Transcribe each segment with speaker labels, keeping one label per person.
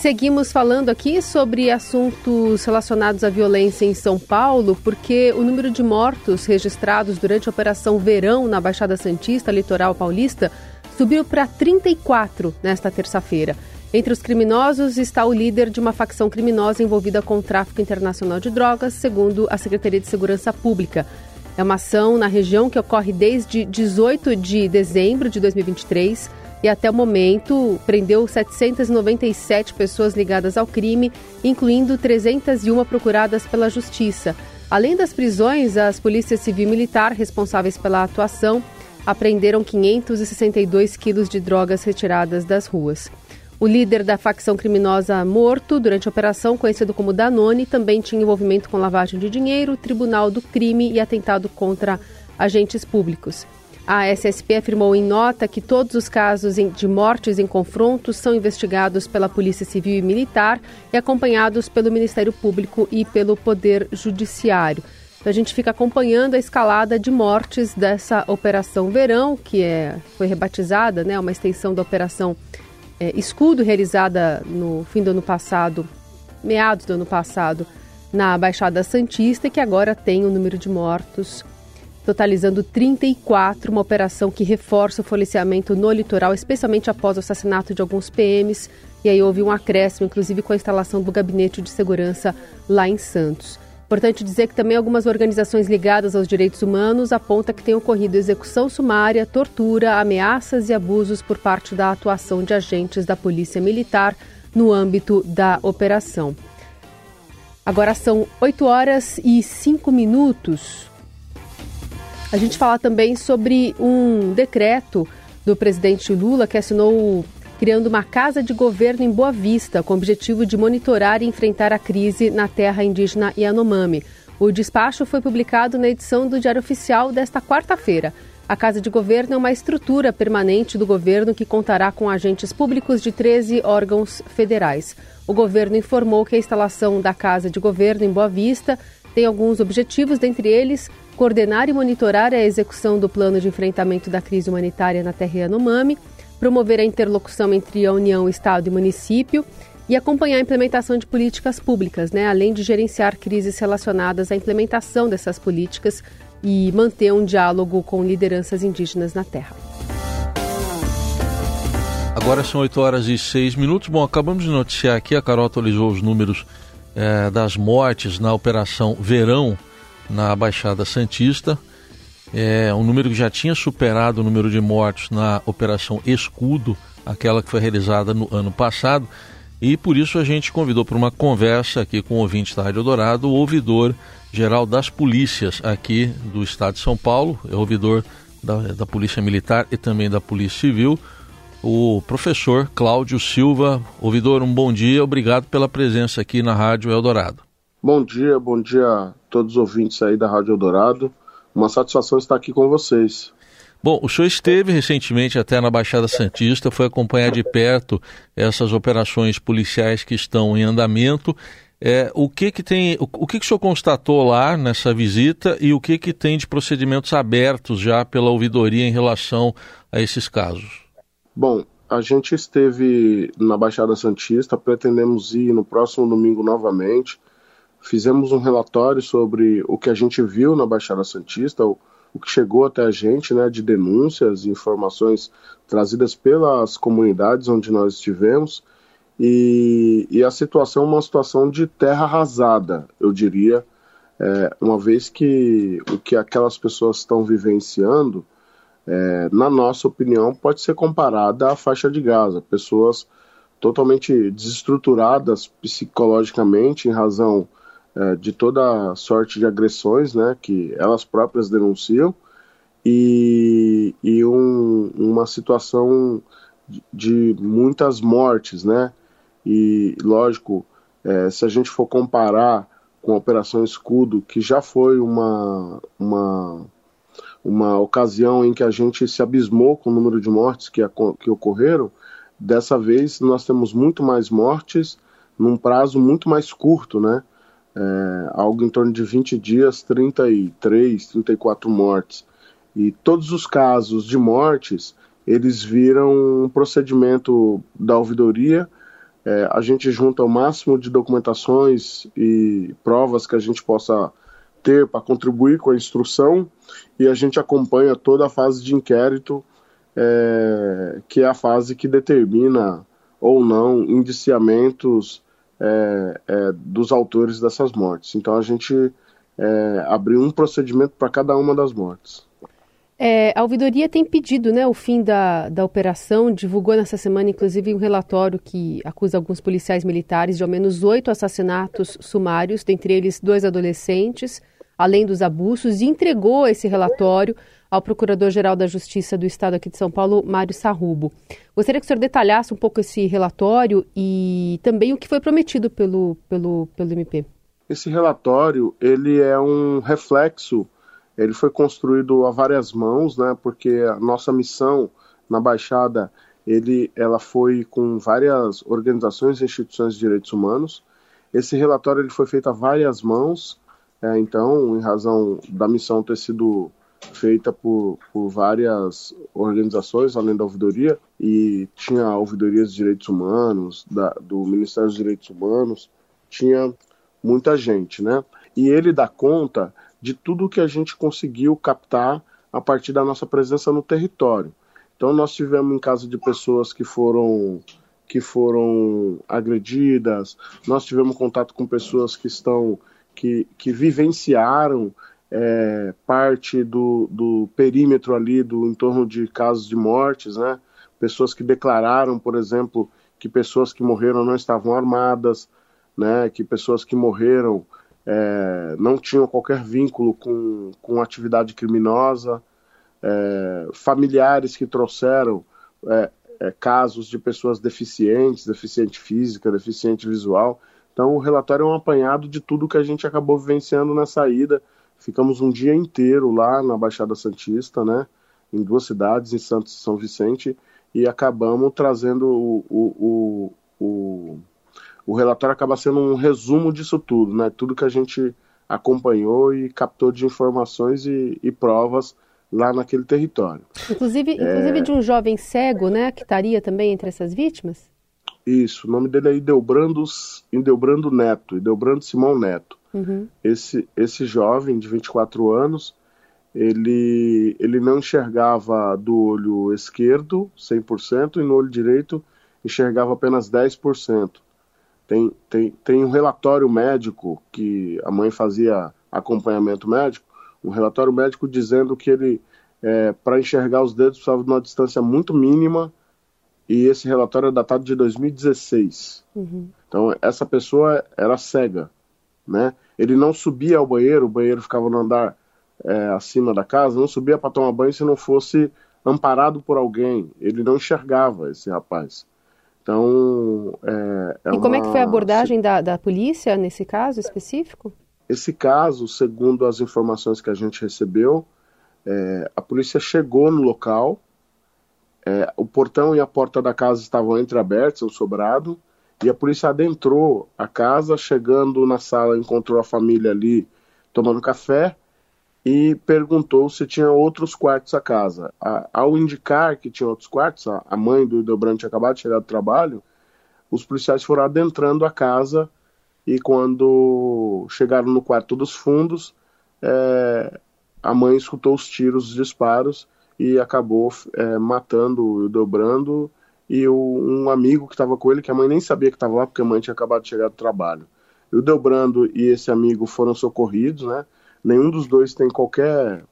Speaker 1: Seguimos falando aqui sobre assuntos relacionados à violência em São Paulo, porque o número de mortos registrados durante a Operação Verão na Baixada Santista, litoral paulista, subiu para 34 nesta terça-feira. Entre os criminosos está o líder de uma facção criminosa envolvida com o tráfico internacional de drogas, segundo a Secretaria de Segurança Pública. É uma ação na região que ocorre desde 18 de dezembro de 2023 e até o momento prendeu 797 pessoas ligadas ao crime, incluindo 301 procuradas pela Justiça. Além das prisões, as polícias civil e militar responsáveis pela atuação apreenderam 562 quilos de drogas retiradas das ruas. O líder da facção criminosa morto durante a operação, conhecido como Danone, também tinha envolvimento com lavagem de dinheiro, tribunal do crime e atentado contra agentes públicos. A SSP afirmou em nota que todos os casos de mortes em confrontos são investigados pela Polícia Civil e Militar e acompanhados pelo Ministério Público e pelo Poder Judiciário. Então a gente fica acompanhando a escalada de mortes dessa Operação Verão, que é, foi rebatizada, né, uma extensão da Operação é, Escudo, realizada no fim do ano passado, meados do ano passado, na Baixada Santista, e que agora tem o um número de mortos totalizando 34, uma operação que reforça o policiamento no litoral, especialmente após o assassinato de alguns PMs. E aí houve um acréscimo, inclusive com a instalação do gabinete de segurança lá em Santos. Importante dizer que também algumas organizações ligadas aos direitos humanos apontam que tem ocorrido execução sumária, tortura, ameaças e abusos por parte da atuação de agentes da Polícia Militar no âmbito da operação. Agora são 8 horas e 5 minutos. A gente fala também sobre um decreto do presidente Lula que assinou criando uma casa de governo em Boa Vista, com o objetivo de monitorar e enfrentar a crise na terra indígena Yanomami. O despacho foi publicado na edição do Diário Oficial desta quarta-feira. A Casa de Governo é uma estrutura permanente do governo que contará com agentes públicos de 13 órgãos federais. O governo informou que a instalação da Casa de Governo em Boa Vista tem alguns objetivos, dentre eles coordenar e monitorar a execução do plano de enfrentamento da crise humanitária na terra Yanomami, promover a interlocução entre a União, Estado e município e acompanhar a implementação de políticas públicas, né, além de gerenciar crises relacionadas à implementação dessas políticas e manter um diálogo com lideranças indígenas na terra.
Speaker 2: Agora são 8 horas e 6 minutos. Bom, acabamos de noticiar aqui, a Carol atualizou os números é, das mortes na Operação Verão na Baixada Santista. É um número que já tinha superado o número de mortos na Operação Escudo, aquela que foi realizada no ano passado. E por isso a gente convidou para uma conversa aqui com o ouvinte da Rádio Dourado, o ouvidor geral das polícias aqui do estado de São Paulo, é ouvidor da, da Polícia Militar e também da Polícia Civil, o professor Cláudio Silva. Ouvidor, um bom dia, obrigado pela presença aqui na Rádio Eldorado.
Speaker 3: Bom dia, bom dia a todos os ouvintes aí da Rádio Eldorado. Uma satisfação estar aqui com vocês.
Speaker 2: Bom, o senhor esteve recentemente até na Baixada Santista, foi acompanhar de perto essas operações policiais que estão em andamento. É, o que que tem, o, o, que que o senhor constatou lá nessa visita e o que que tem de procedimentos abertos já pela ouvidoria em relação a esses casos?
Speaker 3: Bom, a gente esteve na Baixada Santista, pretendemos ir no próximo domingo novamente fizemos um relatório sobre o que a gente viu na Baixada Santista, o, o que chegou até a gente, né, de denúncias e informações trazidas pelas comunidades onde nós estivemos, e, e a situação é uma situação de terra arrasada, eu diria, é, uma vez que o que aquelas pessoas estão vivenciando, é, na nossa opinião, pode ser comparada à faixa de Gaza, pessoas totalmente desestruturadas psicologicamente em razão é, de toda sorte de agressões, né, que elas próprias denunciam, e, e um, uma situação de, de muitas mortes, né, e lógico, é, se a gente for comparar com a Operação Escudo, que já foi uma, uma, uma ocasião em que a gente se abismou com o número de mortes que, que ocorreram, dessa vez nós temos muito mais mortes num prazo muito mais curto, né? É, algo em torno de 20 dias, 33, 34 mortes. E todos os casos de mortes, eles viram um procedimento da ouvidoria É, a gente junta o máximo de documentações e provas que a gente possa ter para contribuir com a instrução e a gente acompanha toda a fase de inquérito, é, que é a fase que determina ou não indiciamentos é, é, dos autores dessas mortes. Então a gente é, abriu um procedimento para cada uma das mortes.
Speaker 1: É, a ouvidoria tem pedido né, o fim da, da operação, divulgou nessa semana, inclusive, um relatório que acusa alguns policiais militares de ao menos oito assassinatos sumários, dentre eles dois adolescentes, além dos abusos, e entregou esse relatório ao Procurador-Geral da Justiça do Estado aqui de São Paulo, Mário Sarrubo. Gostaria que o senhor detalhasse um pouco esse relatório e também o que foi prometido pelo, pelo, pelo MP.
Speaker 3: Esse relatório, ele é um reflexo ele foi construído a várias mãos, né, porque a nossa missão na Baixada ele, ela foi com várias organizações e instituições de direitos humanos. Esse relatório ele foi feito a várias mãos, é, então, em razão da missão ter sido feita por, por várias organizações, além da ouvidoria, e tinha ouvidorias de direitos humanos, da, do Ministério dos Direitos Humanos, tinha muita gente, né? E ele dá conta de tudo que a gente conseguiu captar a partir da nossa presença no território. Então nós tivemos em casa de pessoas que foram que foram agredidas, nós tivemos contato com pessoas que estão que, que vivenciaram é, parte do, do perímetro ali do entorno de casos de mortes, né? Pessoas que declararam, por exemplo, que pessoas que morreram não estavam armadas, né? Que pessoas que morreram é, não tinham qualquer vínculo com, com atividade criminosa, é, familiares que trouxeram é, é, casos de pessoas deficientes, deficiente física, deficiente visual. Então, o relatório é um apanhado de tudo que a gente acabou vivenciando na saída. Ficamos um dia inteiro lá na Baixada Santista, né, em duas cidades, em Santos e São Vicente, e acabamos trazendo o, o, o, o o relatório acaba sendo um resumo disso tudo, né? Tudo que a gente acompanhou e captou de informações e, e provas lá naquele território.
Speaker 1: Inclusive, é... inclusive de um jovem cego, né, que estaria também entre essas vítimas?
Speaker 3: Isso, o nome dele é Idelbrando, Idelbrando Neto, Idelbrando Simão Neto. Uhum. Esse, esse jovem de 24 anos, ele, ele não enxergava do olho esquerdo 100% e no olho direito enxergava apenas 10%. Tem, tem, tem um relatório médico que a mãe fazia acompanhamento médico, um relatório médico dizendo que ele, é, para enxergar os dedos, precisava de uma distância muito mínima, e esse relatório é datado de 2016. Uhum. Então, essa pessoa era cega, né? Ele não subia ao banheiro, o banheiro ficava no andar é, acima da casa, não subia para tomar banho se não fosse amparado por alguém. Ele não enxergava esse rapaz. Então, é,
Speaker 1: é E como uma... é que foi a abordagem da, da polícia nesse caso específico?
Speaker 3: Esse caso, segundo as informações que a gente recebeu, é, a polícia chegou no local, é, o portão e a porta da casa estavam entreabertos, o sobrado, e a polícia adentrou a casa, chegando na sala, encontrou a família ali tomando café, e perguntou se tinha outros quartos a casa. A, ao indicar que tinha outros quartos, a, a mãe do Hildebrand tinha acabado de chegar do trabalho, os policiais foram adentrando a casa e quando chegaram no quarto dos fundos, é, a mãe escutou os tiros, os disparos e acabou é, matando o Hildebrando e o, um amigo que estava com ele, que a mãe nem sabia que estava lá porque a mãe tinha acabado de chegar do trabalho. O Hildebrando e esse amigo foram socorridos, né? Nenhum dos dois tem qualquer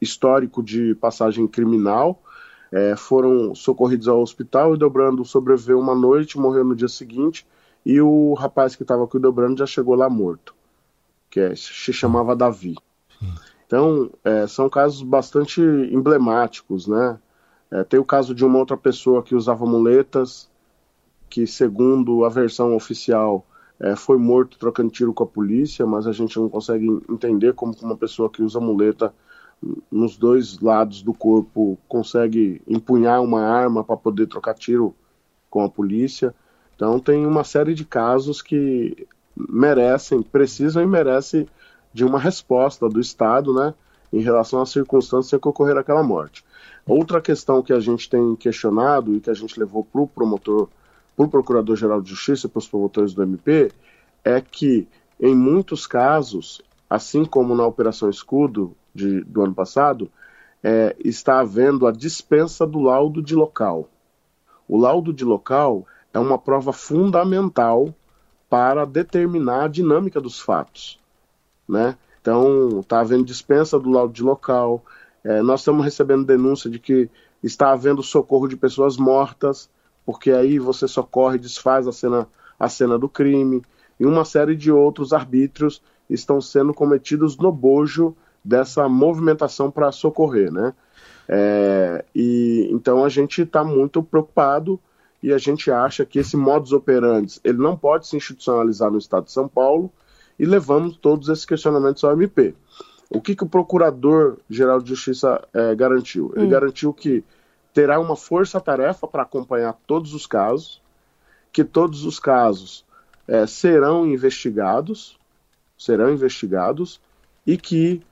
Speaker 3: histórico de passagem criminal. É, foram socorridos ao hospital. O Dobrando sobreviveu uma noite, morreu no dia seguinte. E o rapaz que estava com o Dobrando já chegou lá morto, que é, se chamava Davi. Então, é, são casos bastante emblemáticos, né? É, tem o caso de uma outra pessoa que usava muletas, que, segundo a versão oficial, é, foi morto trocando tiro com a polícia, mas a gente não consegue entender como uma pessoa que usa muleta nos dois lados do corpo consegue empunhar uma arma para poder trocar tiro com a polícia. Então tem uma série de casos que merecem, precisam e merecem de uma resposta do Estado, né, em relação às circunstâncias que ocorreram aquela morte. Outra questão que a gente tem questionado e que a gente levou para o promotor para o Procurador-Geral de Justiça e para os promotores do MP é que, em muitos casos, assim como na Operação Escudo de, do ano passado, é, está havendo a dispensa do laudo de local. O laudo de local é uma prova fundamental para determinar a dinâmica dos fatos. Né? Então, está havendo dispensa do laudo de local, é, nós estamos recebendo denúncia de que está havendo socorro de pessoas mortas, porque aí você socorre desfaz a cena, a cena do crime, e uma série de outros arbítrios estão sendo cometidos no bojo dessa movimentação para socorrer, né? É, e então a gente está muito preocupado e a gente acha que esse modus operandi ele não pode se institucionalizar no Estado de São Paulo e levamos todos esses questionamentos ao MP. O que, que o Procurador-Geral de Justiça é, garantiu? Ele hum. garantiu que terá uma força-tarefa para acompanhar todos os casos, que todos os casos é, serão investigados, serão investigados, e que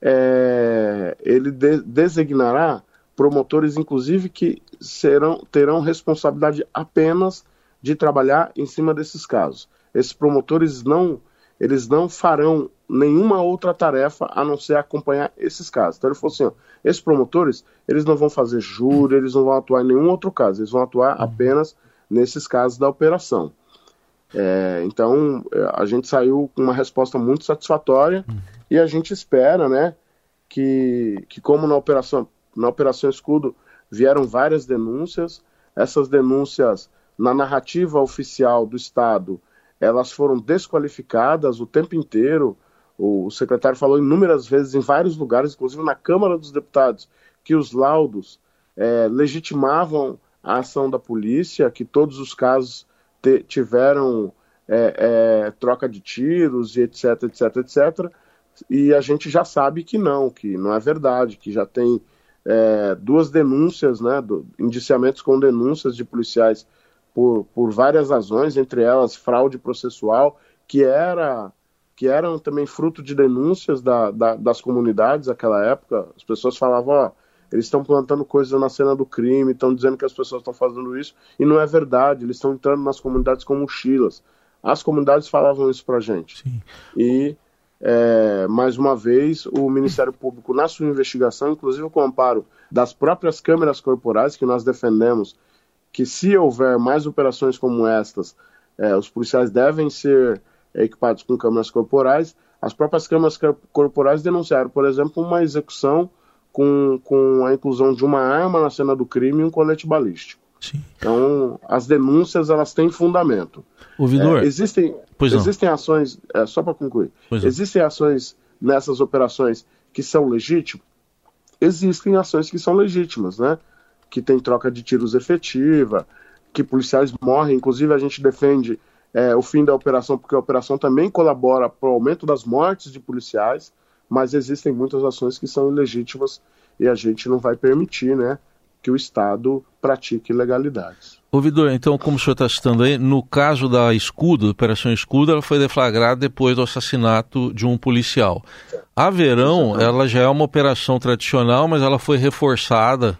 Speaker 3: é, ele de designará promotores, inclusive, que serão, terão responsabilidade apenas de trabalhar em cima desses casos. Esses promotores não, eles não farão nenhuma outra tarefa a não ser acompanhar esses casos. Então ele falou assim, ó, esses promotores, eles não vão fazer júri, eles não vão atuar em nenhum outro caso, eles vão atuar uhum. apenas nesses casos da operação. É, então é, a gente saiu com uma resposta muito satisfatória uhum. e a gente espera, né, que, que como na operação na operação Escudo vieram várias denúncias, essas denúncias na narrativa oficial do Estado elas foram desqualificadas o tempo inteiro o secretário falou inúmeras vezes em vários lugares, inclusive na Câmara dos Deputados, que os laudos é, legitimavam a ação da polícia, que todos os casos te, tiveram é, é, troca de tiros e etc, etc, etc. E a gente já sabe que não, que não é verdade, que já tem é, duas denúncias, né, do, indiciamentos com denúncias de policiais por, por várias razões, entre elas fraude processual, que era que eram também fruto de denúncias da, da, das comunidades naquela época. As pessoas falavam, ó, eles estão plantando coisas na cena do crime, estão dizendo que as pessoas estão fazendo isso, e não é verdade, eles estão entrando nas comunidades com mochilas. As comunidades falavam isso pra gente. Sim. E, é, mais uma vez, o Ministério Público, na sua investigação, inclusive com o amparo das próprias câmeras corporais, que nós defendemos que se houver mais operações como estas, é, os policiais devem ser equipados com câmeras corporais. As próprias câmeras corporais denunciaram, por exemplo, uma execução com, com a inclusão de uma arma na cena do crime e um colete balístico. Sim. Então, as denúncias elas têm fundamento.
Speaker 2: Ouvidor,
Speaker 3: é, existem, existem ações, é, só para concluir, existem ações nessas operações que são legítimas? Existem ações que são legítimas, né? Que tem troca de tiros efetiva, que policiais morrem, inclusive a gente defende é, o fim da operação, porque a operação também colabora para o aumento das mortes de policiais, mas existem muitas ações que são ilegítimas e a gente não vai permitir né, que o Estado pratique ilegalidades.
Speaker 2: Ouvidor, então, como o senhor está citando aí, no caso da Escudo, Operação Escudo, ela foi deflagrada depois do assassinato de um policial. A Verão, ela já é uma operação tradicional, mas ela foi reforçada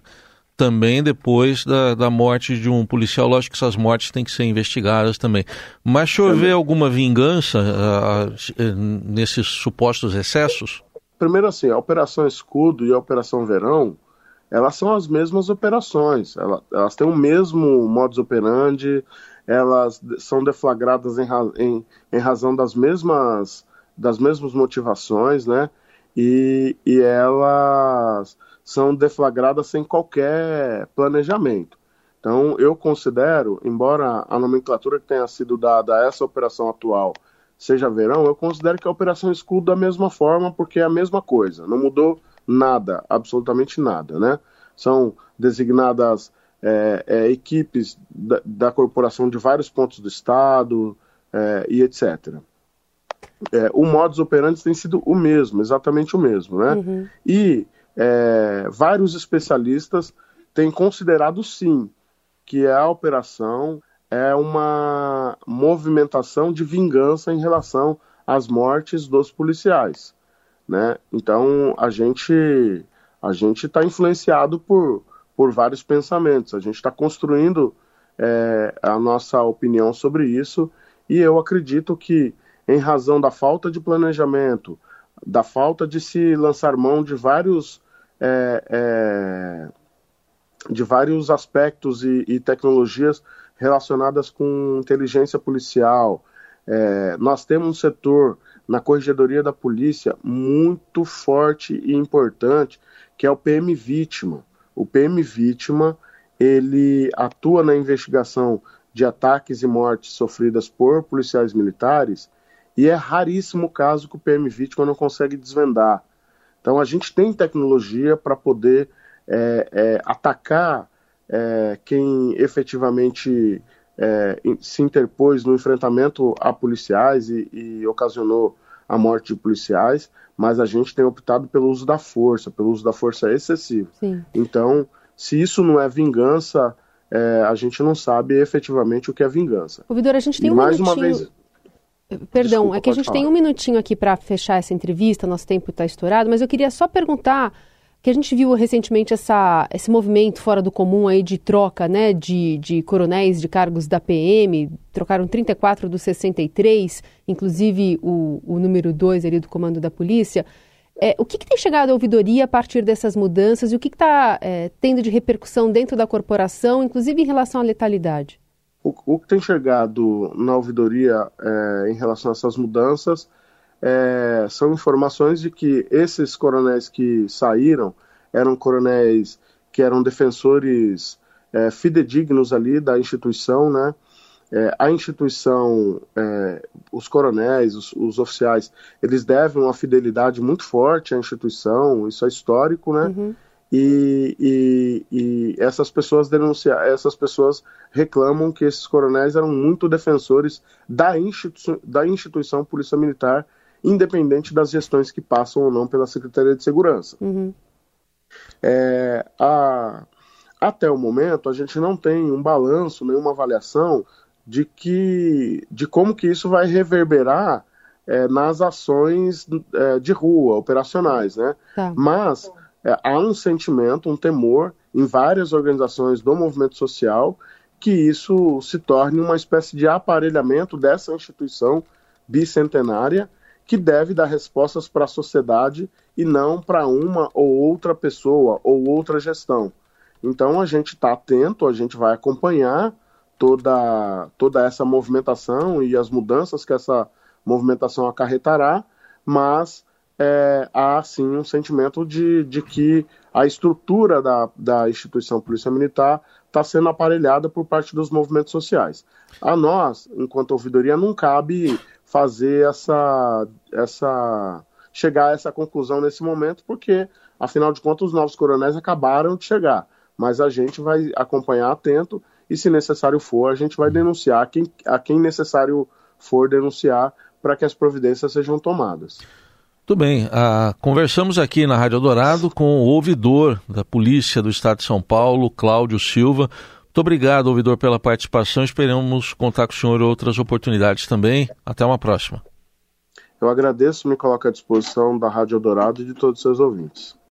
Speaker 2: também depois da, da morte de um policial. Lógico que essas mortes têm que ser investigadas também. Mas se houver alguma vingança uh, nesses supostos excessos?
Speaker 3: Primeiro assim, a Operação Escudo e a Operação Verão, elas são as mesmas operações. Elas, elas têm o mesmo modus operandi, elas são deflagradas em, em, em razão das mesmas, das mesmas motivações, né? E, e elas são deflagradas sem qualquer planejamento. Então, eu considero, embora a nomenclatura que tenha sido dada a essa operação atual seja verão, eu considero que a operação escudo da mesma forma, porque é a mesma coisa, não mudou nada, absolutamente nada, né? São designadas é, é, equipes da, da, corporação de vários pontos do estado é, e etc. É, o modus operandi tem sido o mesmo, exatamente o mesmo, né? Uhum. E é, vários especialistas têm considerado sim que a operação é uma movimentação de vingança em relação às mortes dos policiais, né? Então a gente a gente está influenciado por por vários pensamentos. A gente está construindo é, a nossa opinião sobre isso e eu acredito que, em razão da falta de planejamento, da falta de se lançar mão de vários, é, é, de vários aspectos e, e, tecnologias relacionadas com inteligência policial, é, nós temos um setor na corregedoria da polícia muito forte e importante, que é o PM Vítima. O PM Vítima ele atua na investigação de ataques e mortes sofridas por policiais militares e é raríssimo o caso que o PM vítima não consegue desvendar. Então a gente tem tecnologia para poder é, é, atacar é, quem efetivamente é, se interpôs no enfrentamento a policiais e, e, ocasionou a morte de policiais, mas a gente tem optado pelo uso da força, pelo uso da força excessivo. Sim. Então se isso não é vingança, é, a gente não sabe efetivamente o que é vingança.
Speaker 1: Ouvidor, a gente tem e um mais minutinho... uma vez. Perdão, Desculpa, é que a gente falar. tem um minutinho aqui para fechar essa entrevista, nosso tempo está estourado, mas eu queria só perguntar que a gente viu recentemente essa, esse movimento fora do comum aí de troca né, de, de coronéis de cargos da PM, trocaram 34 dos 63, inclusive o, o número 2 ali do comando da polícia. É, o que, que, tem chegado à ouvidoria a partir dessas mudanças e o que está é, tendo de repercussão dentro da corporação, inclusive em relação à letalidade?
Speaker 3: O, o que tem chegado na ouvidoria é, em relação a essas mudanças é, são informações de que esses coronéis que saíram eram coronéis que eram defensores é, fidedignos ali da instituição, né? É, a instituição, é, os coronéis, os, os, oficiais, eles devem uma fidelidade muito forte à instituição, isso é histórico, né? Uhum. E, e, e, essas pessoas denunciam, essas pessoas reclamam que esses coronéis eram muito defensores da, instituição, da instituição Polícia Militar, independente das gestões que passam ou não pela Secretaria de Segurança. Uhum. É, a, até o momento, a gente não tem um balanço, nenhuma avaliação de que de como que isso vai reverberar é, nas ações é, de rua, operacionais, né? Tá. Mas é, há um sentimento, um temor em várias organizações do movimento social que isso se torne uma espécie de aparelhamento dessa instituição bicentenária que deve dar respostas para a sociedade e não para uma ou outra pessoa ou outra gestão. Então a gente está atento, a gente vai acompanhar toda, toda essa movimentação e as mudanças que essa movimentação acarretará, mas é, há sim um sentimento de, de que a estrutura da, da instituição Polícia Militar está sendo aparelhada por parte dos movimentos sociais. A nós, enquanto ouvidoria, não cabe fazer essa, essa chegar a essa conclusão nesse momento, porque, afinal de contas, os novos coronéis acabaram de chegar. Mas a gente vai acompanhar atento e, se necessário for, a gente vai denunciar quem, a quem necessário for denunciar para que as providências sejam tomadas.
Speaker 2: Muito bem. Ah, conversamos aqui na Rádio Dourado com o ouvidor da Polícia do Estado de São Paulo, Cláudio Silva. Muito obrigado, ouvidor, pela participação. Esperamos contar com o senhor outras oportunidades também. Até uma próxima.
Speaker 3: Eu agradeço, me coloco à disposição da Rádio Dourado e de todos os seus ouvintes.